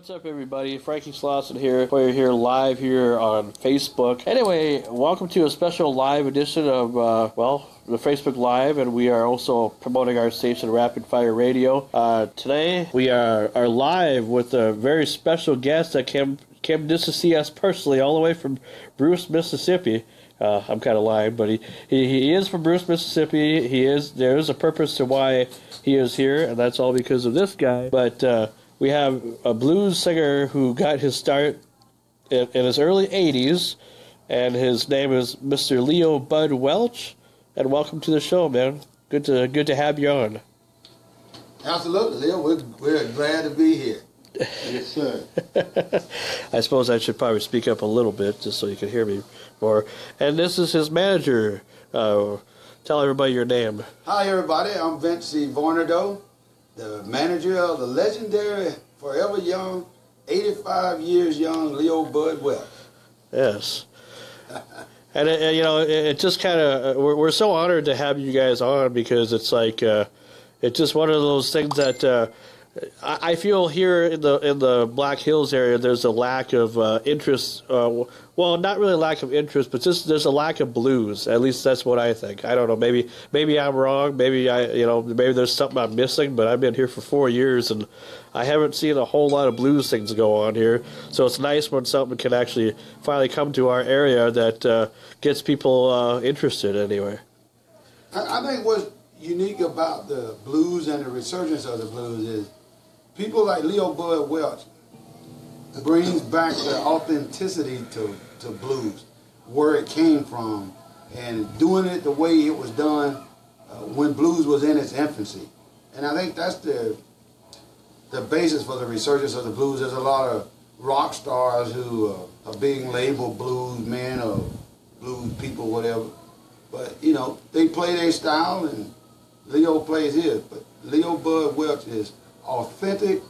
what's up, everybody? Franky Slawson here. We're here live here on Facebook. Anyway, welcome to a special live edition of, uh, well, the Facebook Live, and we are also promoting our station, Rapid Fire Radio. Uh, today, we are, are live with a very special guest that came, came just to see us personally, all the way from Bruce, Mississippi. Uh, I'm kind of lying, but he, he, he is from Bruce, Mississippi. He is there is a purpose to why he is here, and that's all because of this guy. But uh, we have a blues singer who got his start in, in his early 80s, and his name is Mr. Leo Bud Welch. And welcome to the show, man. Good to good to have you on. Absolutely, Leo. We're, we're glad to be here. yes, sir. I suppose I should probably speak up a little bit just so you can hear me more. And this is his manager. Uh, tell everybody your name. Hi, everybody. I'm Vince. Varnado the manager of the legendary Forever Young, 85 years young Leo Bud. Yes. and, and, you know, it, it just kind of, uh, we're, we're so honored to have you guys on because it's like, uh, it's just one of those things that uh, I, feel here in the in the Black Hills area, there's a lack of uh, interest. Uh, well, not really lack of interest, but just there's a lack of blues. At least that's what I think. I don't know. Maybe maybe I'm wrong. Maybe I you know maybe there's something I'm missing. But I've been here for four years and I haven't seen a whole lot of blues things go on here. So it's nice when something can actually finally come to our area that uh, gets people uh, interested. Anyway, I, I think what's unique about the blues and the resurgence of the blues is people like Leo Bud Welch brings back the authenticity to, to blues, where it came from, and doing it the way it was done uh, when blues was in its infancy. And I think that's the the basis for the resurgence of the blues. There's a lot of rock stars who uh, are being labeled blues men or blues people, whatever. But you know, they play their style, and Leo plays his. But Leo Bud Welch is authentic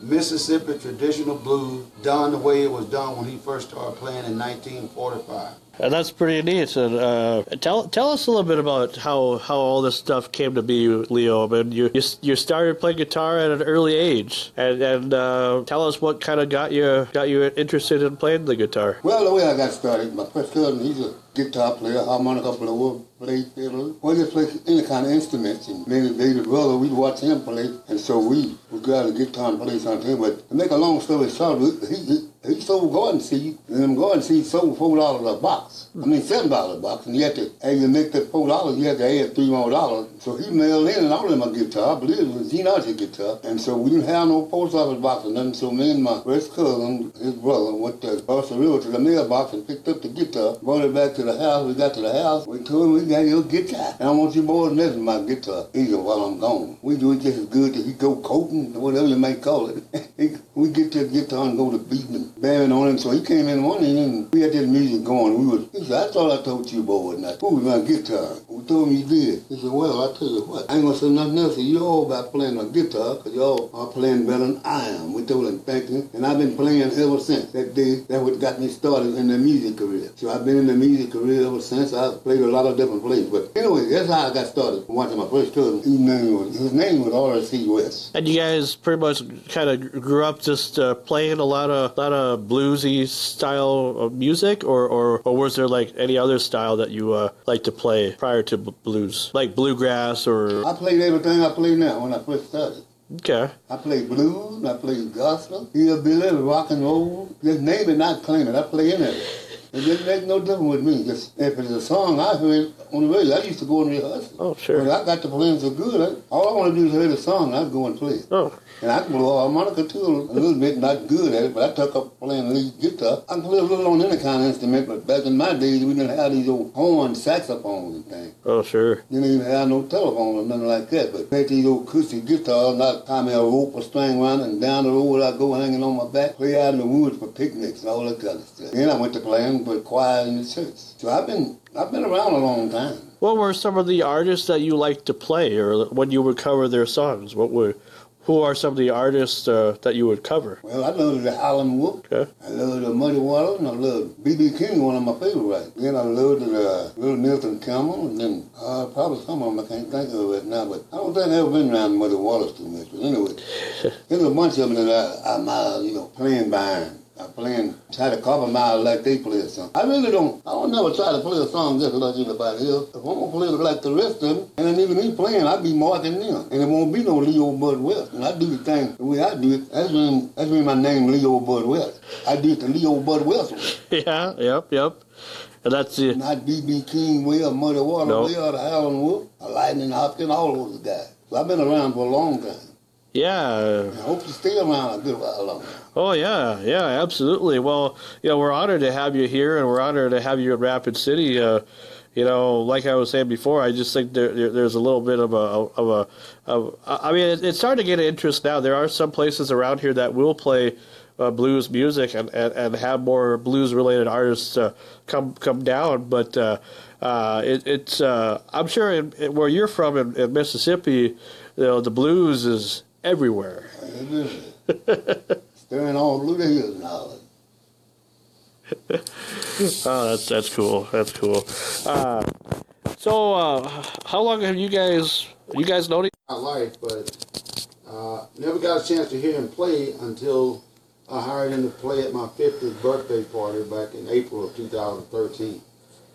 Mississippi traditional blues done the way it was done when he first started playing in 1945. And that's pretty neat. And uh, tell tell us a little bit about how, how all this stuff came to be, Leo. I mean, you you, you started playing guitar at an early age, and and uh, tell us what kind of got you got you interested in playing the guitar. Well, the way I got started, my first cousin, he's a guitar player, harmonica player, play fiddle. Well, just play any kind of instruments. And many days brother, we'd watch him play, and so we we got a guitar and play something. But to make a long story short, he, he, he sold garden seed, and them garden seeds sold four dollars a box. I mean seven dollars a box, and you had to, as you make that four dollars, you had to add three more dollars. So he mailed in and all of my guitar. I believe it was Gene guitar, and so we didn't have no post office box or nothing. So me and my first cousin, his brother, went to across the river to the mailbox and picked up the guitar, brought it back to the house. We got to the house, we told him we got your guitar. And I want you this in my guitar, either while I'm gone. We do it just as good as he go coating, whatever you may call it. we get the guitar and go to beating and banging on him. So he came in the morning and we had this music going. We was, he said, I thought I told you boy not Who was my guitar? We told him you did. He said, well, I tell you what, I ain't gonna say nothing else. You all about playing a guitar because y'all are playing better than I am. We told him thank you. And I've been playing ever since that day. That what got me started in the music career. So I've been in the music career ever since. I've played a lot of different places. But anyway, that's how I got started. Watching my first cousin. His name was, his name was R.C. West. And you guys pretty much kind of grew up just uh, playing a lot of lot of bluesy style of music, or, or, or was there like any other style that you uh, like to play prior to b- blues, like bluegrass or? I played everything I play now when I first started. Okay. I played blues, I played gospel, hillbilly, rock and roll. Just name it, not claim it. I play any of it. It didn't make no difference with me. Just if it's a song I heard on the radio, I used to go and rehearse. Oh, sure. But I got the playing so good. I, all I want to do is hear the song. I go and play it. Oh. And I can blow harmonica too a little bit, not good at it, but I took up playing lead guitar. I can play a little on any kind of instrument, but back in my days, we didn't have these old horn saxophones and things. Oh, sure. You didn't even have no telephone or nothing like that. But had these old acoustic guitars, not tie me a rope or string around and down the road I go hanging on my back, play out in the woods for picnics and all that kind of stuff. Then I went to playing for choir in the church. So I've been I've been around a long time. What were some of the artists that you liked to play, or when you would cover their songs? What were who are some of the artists uh, that you would cover? Well, I love the Howlin' Wolf. Okay. I love the Muddy Waters, and I love B.B. King, one of my favorite writers. Then I love the uh, Little Milton Campbell, and then uh, probably some of them I can't think of right now, but I don't think I've ever been around Muddy Waters too much. But anyway, there's a bunch of them that I, I'm, uh, you know, playing behind. I'm playing, try to copy mile like they play a song. I really don't, I don't never try to play a song just like anybody else. If I'm gonna play like the rest of them, and then even me playing, I'd be marking them. And it won't be no Leo Bud West. And I do the thing the way I do it, that's when, that's when my name Leo Bud West. I do it the Leo Bud West way. Yeah, yep, yep. And that's it. Not B.B. King or Muddy Water No. way or the Howlin' Wolf, Lightning Hopkins, all those guys. So I've been around for a long time. Yeah. I hope to stay around a good while longer. Oh yeah, yeah, absolutely. Well, you know, we're honored to have you here, and we're honored to have you in Rapid City. Uh, you know, like I was saying before, I just think there, there there's a little bit of a of a of, I mean, it, it's starting to get interest now. There are some places around here that will play uh, blues music and, and, and have more blues related artists uh, come come down, but. Uh, uh, it, it's uh, I'm sure in, in where you're from in, in Mississippi, you know the blues is everywhere. Staring all blue the hills. Oh, that's that's cool. That's cool. Uh, so, uh, how long have you guys you guys known? each- my life, but uh, never got a chance to hear him play until I hired him to play at my 50th birthday party back in April of 2013.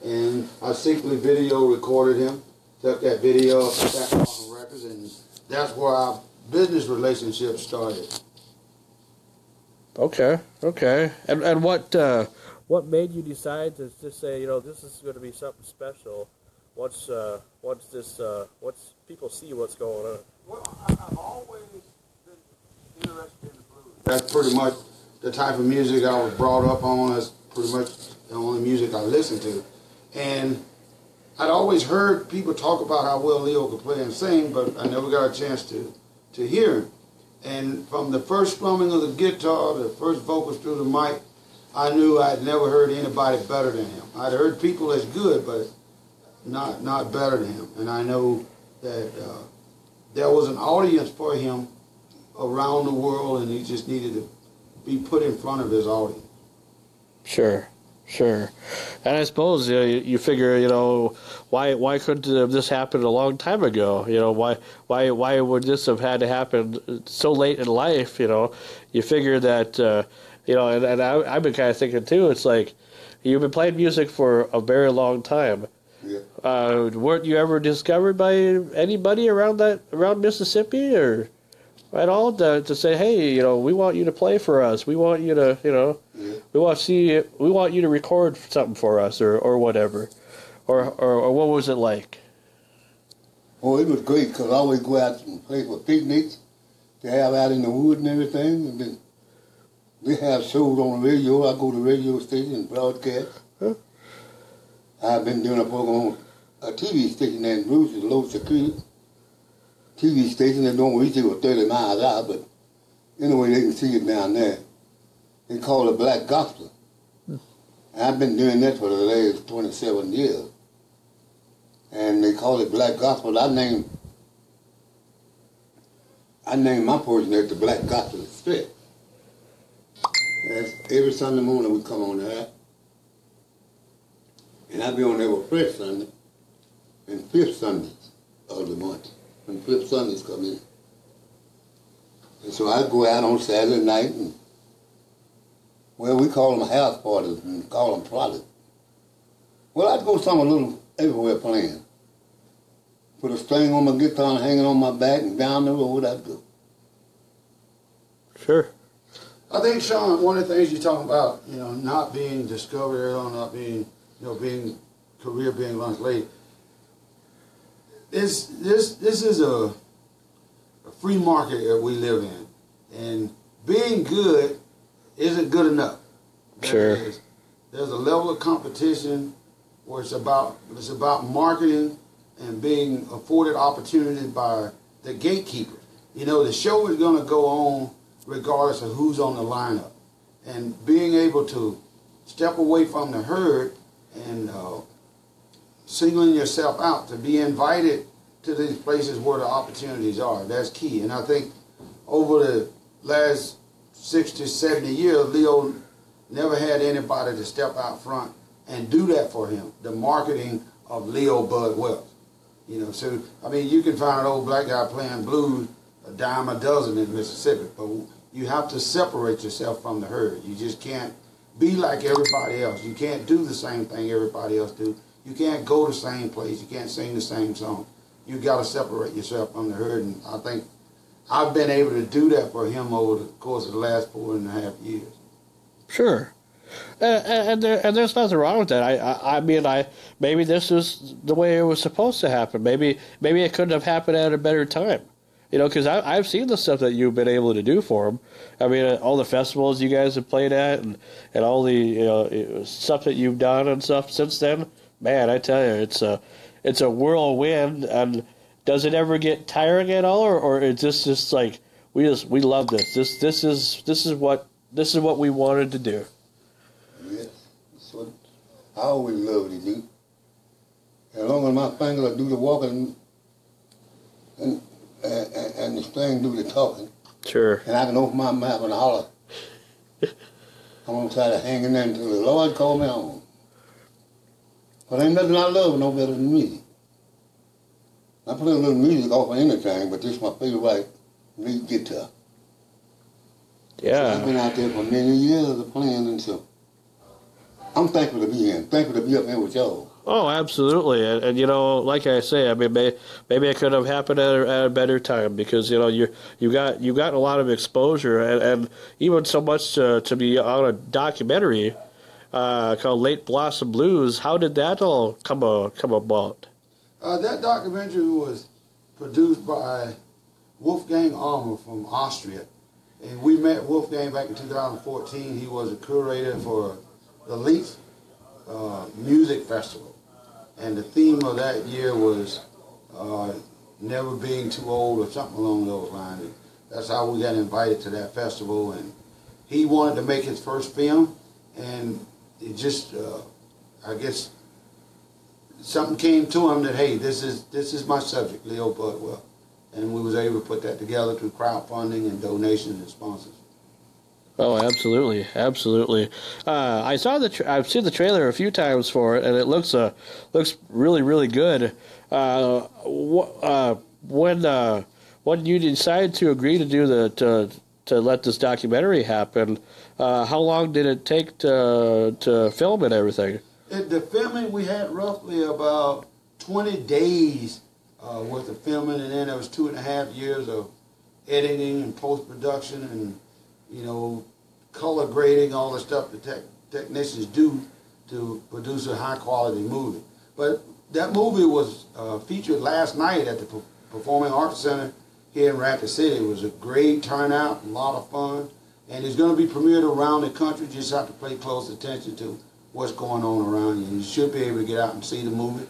And I secretly video recorded him, took that video up to Records, and that's where our business relationship started. Okay, okay. And and what uh, what made you decide to just say you know this is going to be something special? Once uh, once this uh, once people see what's going on. Well, I, I've always been interested in the blues. That's pretty much the type of music I was brought up on. That's pretty much the only music I listened to. And I'd always heard people talk about how well Leo could play and sing, but I never got a chance to, to hear. And from the first strumming of the guitar, the first vocals through the mic, I knew I'd never heard anybody better than him. I'd heard people as good, but not not better than him. And I know that uh, there was an audience for him around the world, and he just needed to be put in front of his audience. Sure, sure. And I suppose you, you figure, you know, why why couldn't this happen a long time ago? You know, why why why would this have had to happen so late in life? You know, you figure that, uh, you know, and, and I, I've been kind of thinking too. It's like you've been playing music for a very long time. Yeah. Uh, weren't you ever discovered by anybody around that around Mississippi or at all to, to say, hey, you know, we want you to play for us. We want you to, you know, Yeah. we want to see, we want you to record something for us or, or whatever, or, or or what was it like? Oh, it was great because I always go out and play for picnics. They have out in the woods and everything. And then they have shows on the radio. I go to the radio station and broadcast. Huh. I've been doing a program on a TV station in Bruce, low security. TV station that don't reach it with 30 miles out, but anyway, they can see it down there. They call it Black Gospel. And I've been doing that for the last 27 years and they call it Black Gospel. I named I named my portion the Black Gospel. That's every Sunday morning we come on there. And I be on there with first Sunday and fifth Sundays of the month. When Flip Sundays come in. And so I'd go out on Saturday night and well we call them house parties and call them frolics. Well I'd go some a little everywhere playing. Put a string on my guitar and hang it on my back and down the road I'd go. Sure. I think, Sean, one of the things you're talking about, you know, not being discovered or not being, you know, being career being launched late. This this this is a, a free market that we live in, and being good isn't good enough. Sure. is- there's a level of competition where it's about it's about marketing and being afforded opportunity by the gatekeepers. You know, the show is going to go on regardless of who's on the lineup, and being able to step away from the herd and uh, singling yourself out to be invited to these places where the opportunities are. That's key, and I think over the last 60, 70 years, Leo never had anybody to step out front and do that for him. The marketing of Leo Bud Welch. You know, so I mean, you can find an old black guy playing blues a dime a dozen in Mississippi, but you have to separate yourself from the herd. You just can't be like everybody else. You can't do the same thing everybody else do. You can't go the same place. You can't sing the same song. You got to separate yourself from the herd, and I think I've been able to do that for him over the course of the last four and a half years. Sure. And, and, there, and there's nothing wrong with that. I, I, I mean, I maybe this is the way it was supposed to happen. Maybe, maybe it couldn't have happened at a better time. You know, because I've seen the stuff that you've been able to do for them. I mean, uh, all the festivals you guys have played at, and, and all the you know stuff that you've done and stuff since then. Man, I tell you, it's a it's a whirlwind. And does it ever get tiring at all, or, or is this just like we just we love this? This this is this is what this is what we wanted to do. Yes, that's what I always love to do. As long as my fingers do the walking and, and, and the string do the talking, Sure. and I can open my mouth and holler, I'm gonna try to hang in there until the Lord call me home. But ain't nothing I love no better than music. I play a little music off of anything, but this is my favorite lead guitar. Yeah. I've been out there for many years of playing, and so I'm thankful to be here. Thankful to be up here with y'all. Oh, absolutely. And, and you know, like I say, I mean, may, maybe it could have happened at a, at a better time because you know you you got you got a lot of exposure and, and even so much to, to be on a documentary uh, called Late Blossom Blues. How did that all come a, come about? Uh, that documentary was produced by Wolfgang Almer from Austria. And we met Wolfgang back in 2014. He was a curator for the Leaf uh, Music Festival. And the theme of that year was uh, never being too old or something along those lines. That's how we got invited to that festival. And he wanted to make his first film. And it just, uh, I guess, something came to him that hey, this is this is my subject, Leo Bud Welch, and we was able to put that together through crowdfunding and donations and sponsors. Oh, absolutely, absolutely. Uh, I saw the tra- I've seen the trailer a few times for it, and it looks uh looks really really good. Uh, wh- uh, when uh, when you decided to agree to do the to to let this documentary happen, uh, how long did it take to to film and everything? At the filming, we had roughly about 20 days uh, worth of filming, and then there was two and a half years of editing and post production, and you know, color grading, all the stuff the tech, technicians do to produce a high quality movie. But that movie was uh, featured last night at the Performing Arts Center here in Rapid City. It was a great turnout, a lot of fun, and it's going to be premiered around the country. You just have to pay close attention to what's going on around you. You should be able to get out and see the movie.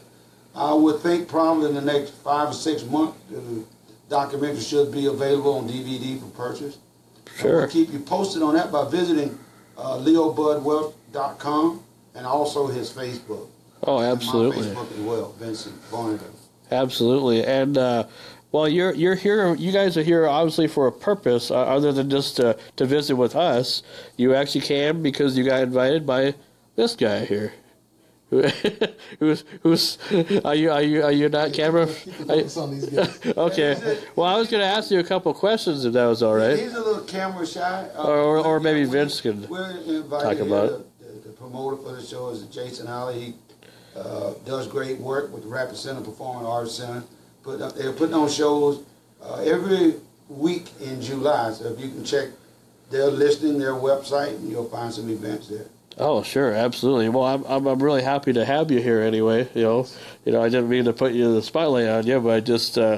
I would think probably in the next five or six months, the documentary should be available on DVD for purchase. Sure. We'll keep you posted on that by visiting uh, leobudwelch.com and also his Facebook. Oh, And absolutely. My Facebook as well, Vencie Varnado. Absolutely, and uh, well, you're you're here. You guys are here obviously for a purpose, uh, other than just to to visit with us. You actually came because you got invited by this guy here. who's who's are you are you are you not camera? Keep the focus on these guys. Okay. Well, I was going to ask you a couple questions if that was all right. He's a little camera shy. Uh, Or- or- or maybe Vince could talk about The, the, the promoter for the show is Jason Alley. He uh, does great work with the Rapid Center Performing Arts Center. Up, they're putting on shows uh, every week in July. So if you can check their listing, their website, and you'll find some events there. Oh, sure, absolutely. Well, I'm, I'm I'm really happy to have you here anyway. You know, you know, I didn't mean to put you in the spotlight on you, but I just, uh,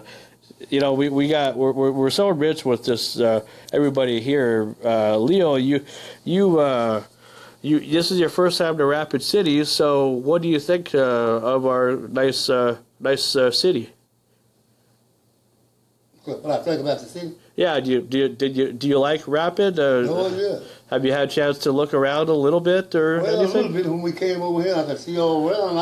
you know, we, we got we're, we're we're so rich with this uh, everybody here. Uh, Leo, you you uh, you this is your first time to Rapid City, so what do you think uh, of our nice uh, nice uh, city? What I think about the city? Yeah, do you do you, did you do you like Rapid? Uh, Oh, yeah. Have you had a chance to look around a little bit or Well, a anything? little bit when we came over here, I could see all around.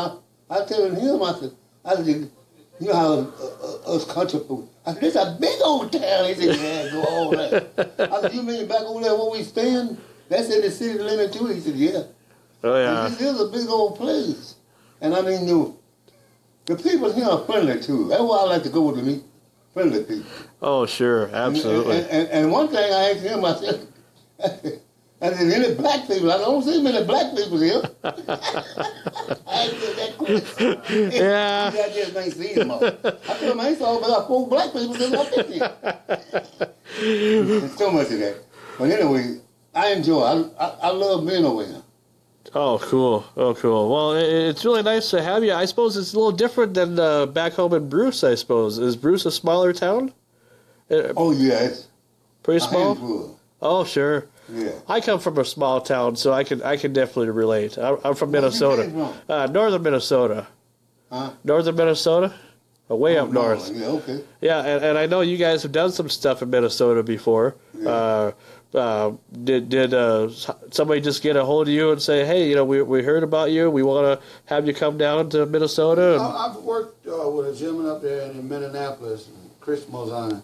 I, I telling him, I said, I said, You know how uh, uh, us country folk, I said, this a big old town. He said, yeah, go all that. I said, you mean back over there where we stand? That's in the city limit too? He said, yeah. Oh And yeah. This is a big old place. And I mean, you, the people here are friendly too. That's why I like to go with me. Friendly people. Oh sure, absolutely. And, and, and one thing I asked him, I said, I said, any black people? I don't see many black people here. I asked that question. Yeah. I just ain't seen them all. I told him I ain't saw about four black people since I been here. There's so much of that. But anyway, I enjoy. I I, I love being over here. Oh, cool. Oh, cool. Well, it, it's really nice to have you. I suppose it's a little different than uh, back home in Bruce. I suppose is Bruce a smaller town? Uh, Oh yes, pretty small. Oh, sure. Yeah. I come from a small town, so I can I can definitely relate. I'm, I'm from Where Minnesota, from? uh, northern Minnesota. Huh? Northern Minnesota, uh, way up Oh, no, north. Yeah, okay. Yeah, and, and I know you guys have done some stuff in Minnesota before. Yeah. Uh, uh, did did uh, somebody just get a hold of you and say, hey, you know, we, we heard about you. We want to have you come down to Minnesota? And, I've worked uh, with a gentleman up there in Minneapolis, Chris Mozana,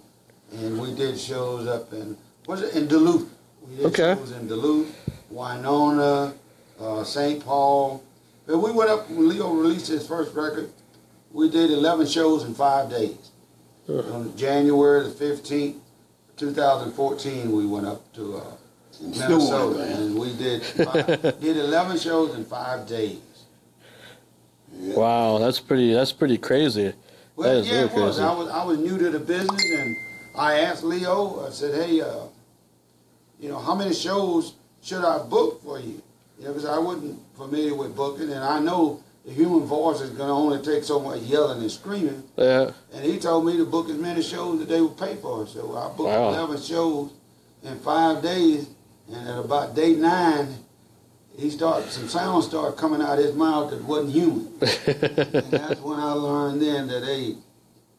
and we did shows up in was it in Duluth? We did Okay. shows in Duluth, Winona, uh, St. Paul. But we went up when Leo released his first record. We did 11 shows in five days. On January the 15th, 2014, we went up to uh, Minnesota, and we did five, did 11 shows in five days. Yeah. wow, that's pretty that's pretty crazy. Well, That is yeah, really it was. crazy. I was I was new to the business, and I asked Leo. I said, "Hey, uh, you know, how many shows should I book for you?" You know, because I wasn't familiar with booking, and I know the human voice is going to only take so much yelling and screaming. Yeah. And he told me to book as many shows that they would pay for. So I booked Wow. 11 shows in five days, and at about day nine, he started some sound started coming out of his mouth that wasn't human. And that's when I learned then that hey,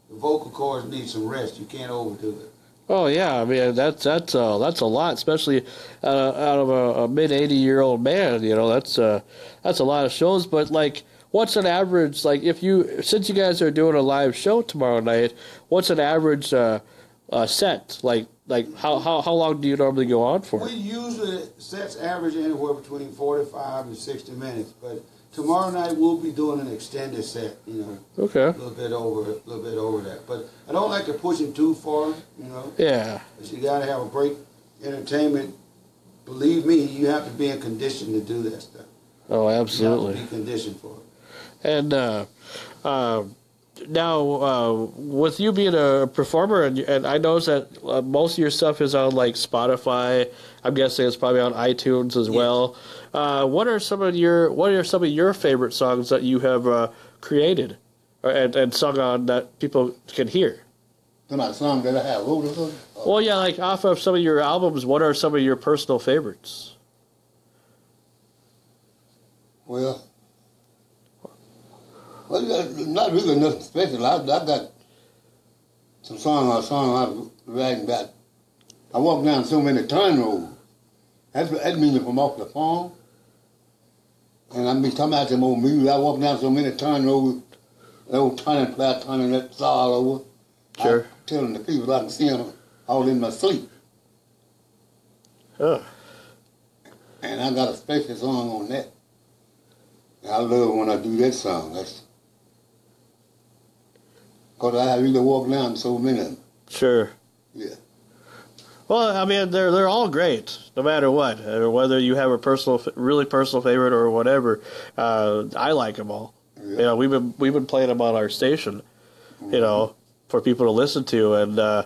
the vocal cords need some rest. You can't overdo it. Oh yeah, I mean that's that's uh, that's a lot, especially uh, out of a, a mid eighty year old man. You know, that's uh, that's a lot of shows. But like, what's an average? Like, if you since you guys are doing a live show tomorrow night, what's an average uh, uh, set? Like, like how, how how long do you normally go on for? We usually sets average anywhere between 45 and 60 minutes, but tomorrow night we'll be doing an extended set. You know, Okay. a little bit over, a little bit over that. But I don't like to push it too far. You know, yeah, you got to have a break. Entertainment. Believe me, you have to be in condition to do that stuff. Oh, You absolutely. have to be conditioned for it. And uh, uh, now, uh, with you being a performer, and, and I notice that uh, most of your stuff is on like Spotify. I'm guessing it's probably on iTunes as Yeah. well. Uh, what are some of your What are some of your favorite songs that you have uh, created and, and sung on that people can hear? I song that I have wrote or something. Well, yeah, like off of some of your albums, what are some of your personal favorites? Well, well, not really nothing special. I, I got some song or song I was writing about. I walked down so many turn roads. That's that means from off the farm. And I be talking about them old music. I walked down so many turn roads, the old turning plow turning that saw all over. Sure. I telling the people I can see them all in my sleep. Oh, And I got a special song on that. I love when I do that song. That's because I really walk down so many of them. sure. Yeah. Well, I mean, they're they're all great, no matter what, whether you have a personal, really personal favorite or whatever. Uh, I like them all. Yeah. You know, we've been we've been playing them on our station, you know, for people to listen to, and uh,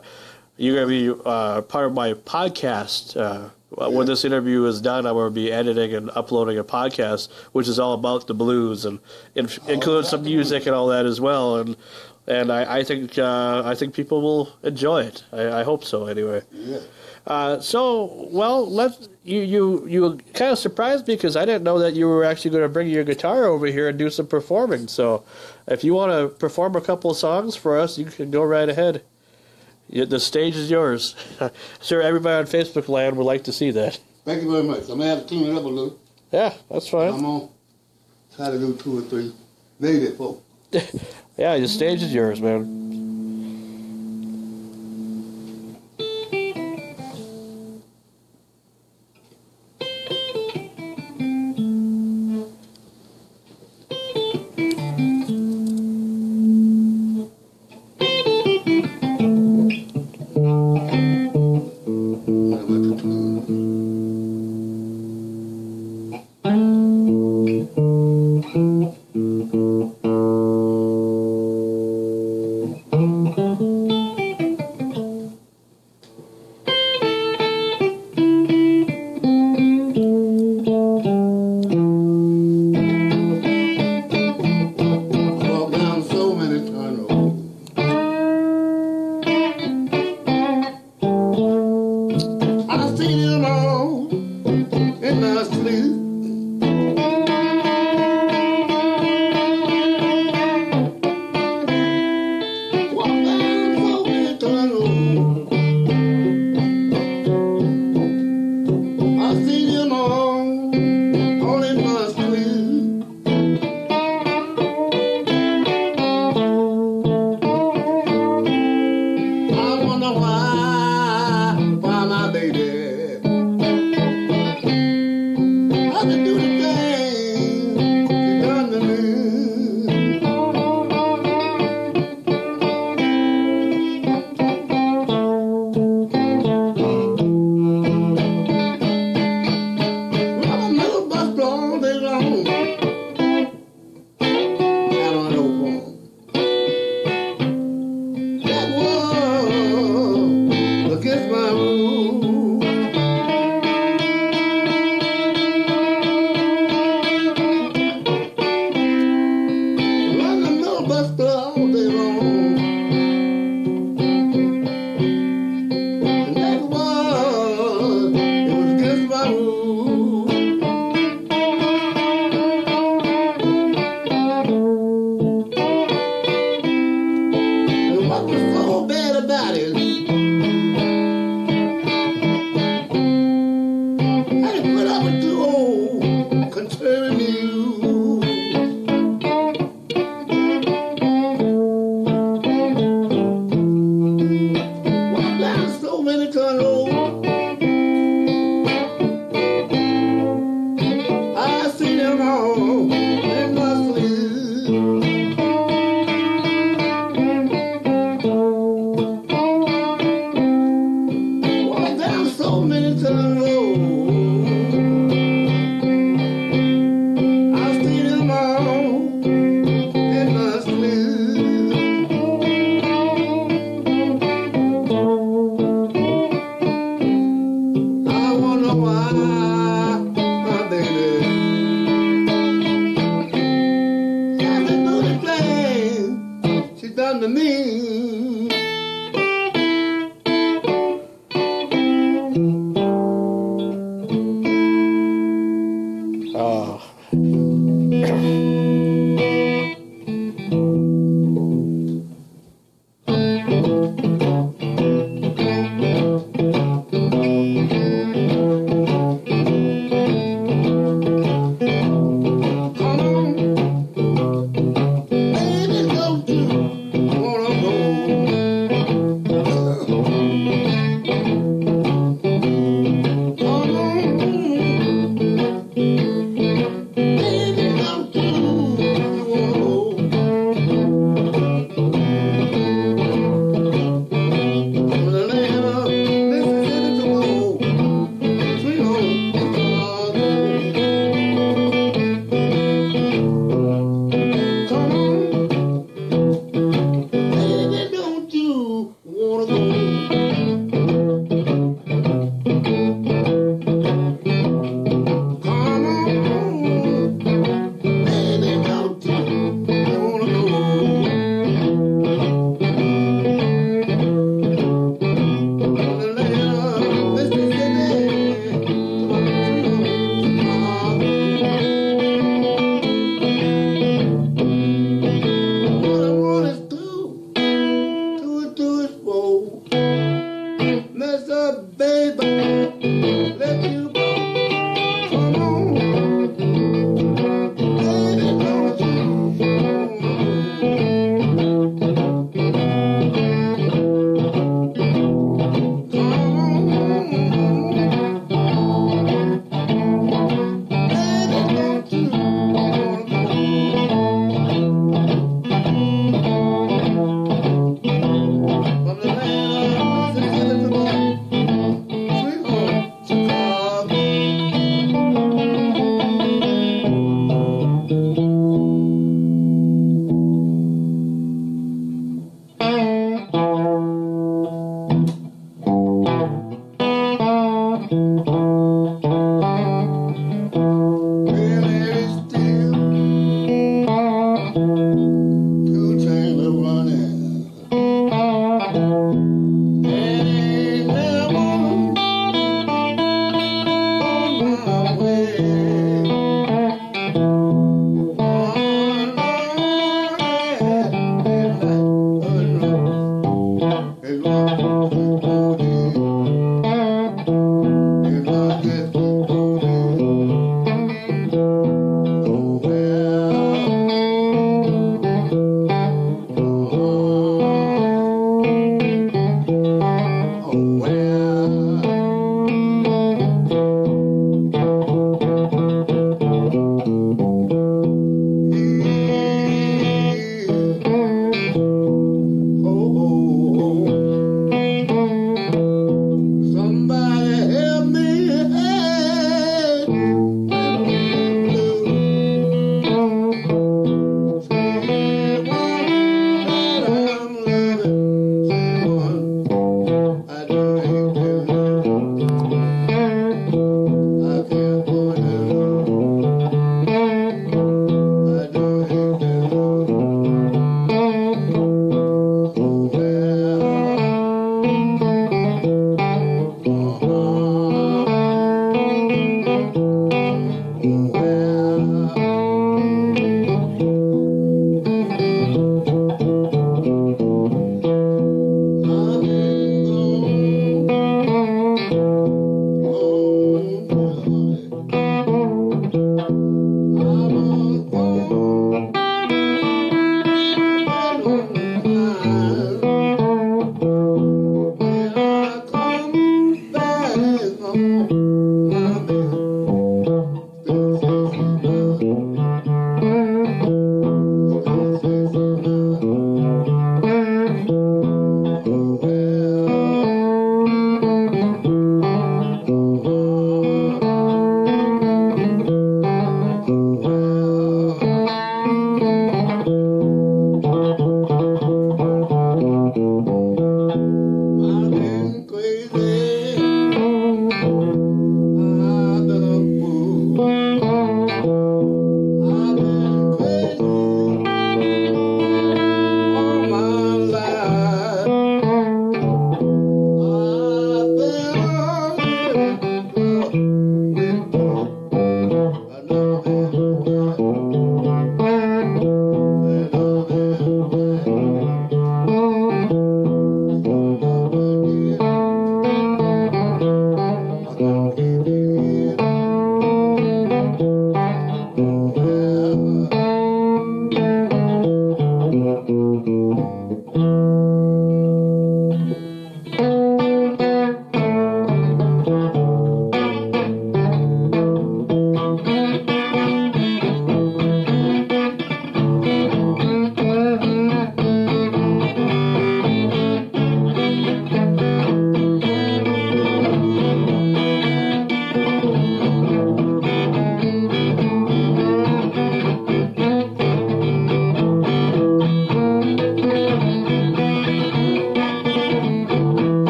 you're gonna be uh, part of my podcast. Uh, Yeah. When this interview is done, I'm going to be editing and uploading a podcast, which is all about the blues and in, includes some music and all that as well. And and I, I think uh, I think people will enjoy it. I, I hope so, anyway. Yeah. Uh, so, well, let you you you kind of surprised me because I didn't know that you were actually going to bring your guitar over here and do some performing. So, if you want to perform a couple of songs for us, you can go right ahead. The stage is yours. sure, everybody on Facebook land would like to see that. Thank you very much. I'm gonna have to clean it up a little. Yeah, that's fine. I'm gonna try to do two or three, maybe four. Yeah, the stage is yours, man. Can do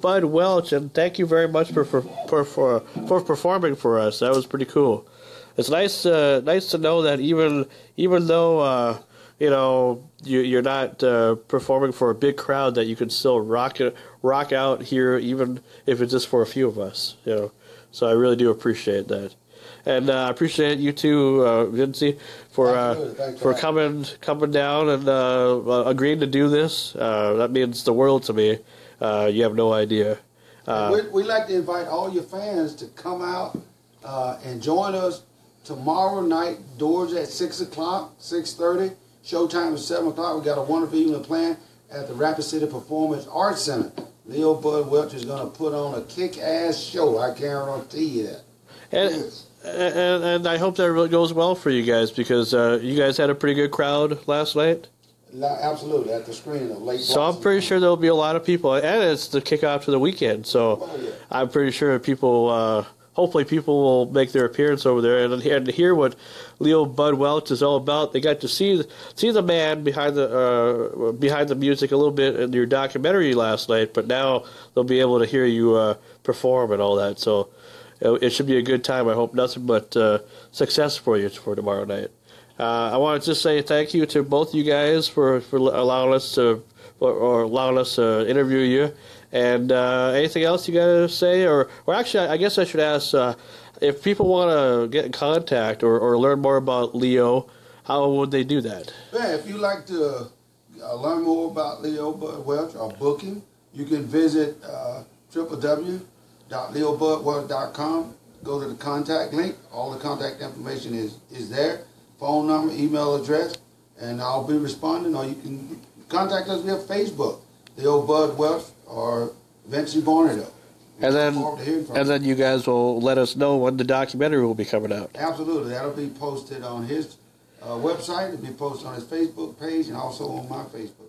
Bud Welch, and thank you very much for for for for, for performing for us. That was pretty cool. It's nice uh, nice to know that even even though uh, you know you, you're not uh, performing for a big crowd, that you can still rock it rock out here, even if it's just for a few of us. You know, so I really do appreciate that. And uh, I appreciate you too, uh, Vencie, for uh, for for coming coming down and uh, agreeing to do this. Uh, that means the world to me. Uh, you have no idea. Uh, we, we like to invite all your fans to come out uh, and join us tomorrow night. Doors at six o'clock, six thirty. Showtime is seven o'clock. We got a wonderful evening planned at the Rapid City Performance Arts Center. Leo Bud Welch is going to put on a kick-ass show. I guarantee you that. and, Yes. and and I hope that really goes well for you guys because uh, you guys had a pretty good crowd last night. La- Absolutely, at the screening of Late. So I'm Blossom. pretty sure there'll be a lot of people, and it's the kickoff to the weekend. So Oh, yeah. I'm pretty sure people, uh, hopefully, people will make their appearance over there and, and hear what Leo Bud Welch is all about. They got to see see the man behind the uh, behind the music a little bit in your documentary last night, but now they'll be able to hear you uh, perform and all that. So it, it should be a good time. I hope nothing but uh, success for you for tomorrow night. Uh, I want to just say thank you to both you guys for, for allowing us to or, or allowing us to interview you. And uh, anything else you got to say, or or actually, I guess I should ask uh, if people want to get in contact or, or learn more about Leo, how would they do that? Yeah, if you'd like to uh, learn more about Leo Bud Welch or booking, you can visit uh, www.leobudwelch.com. Go to the contact link. All the contact information is, is there. Phone number, email address, and I'll be responding. Or you can contact us via Facebook, the old Bud Welch or Vencie Varnado. And then Look forward to hearing from and you. then you guys will let us know when the documentary will be coming out. Absolutely, that'll be posted on his uh, website. It'll be posted on his Facebook page and also on my Facebook.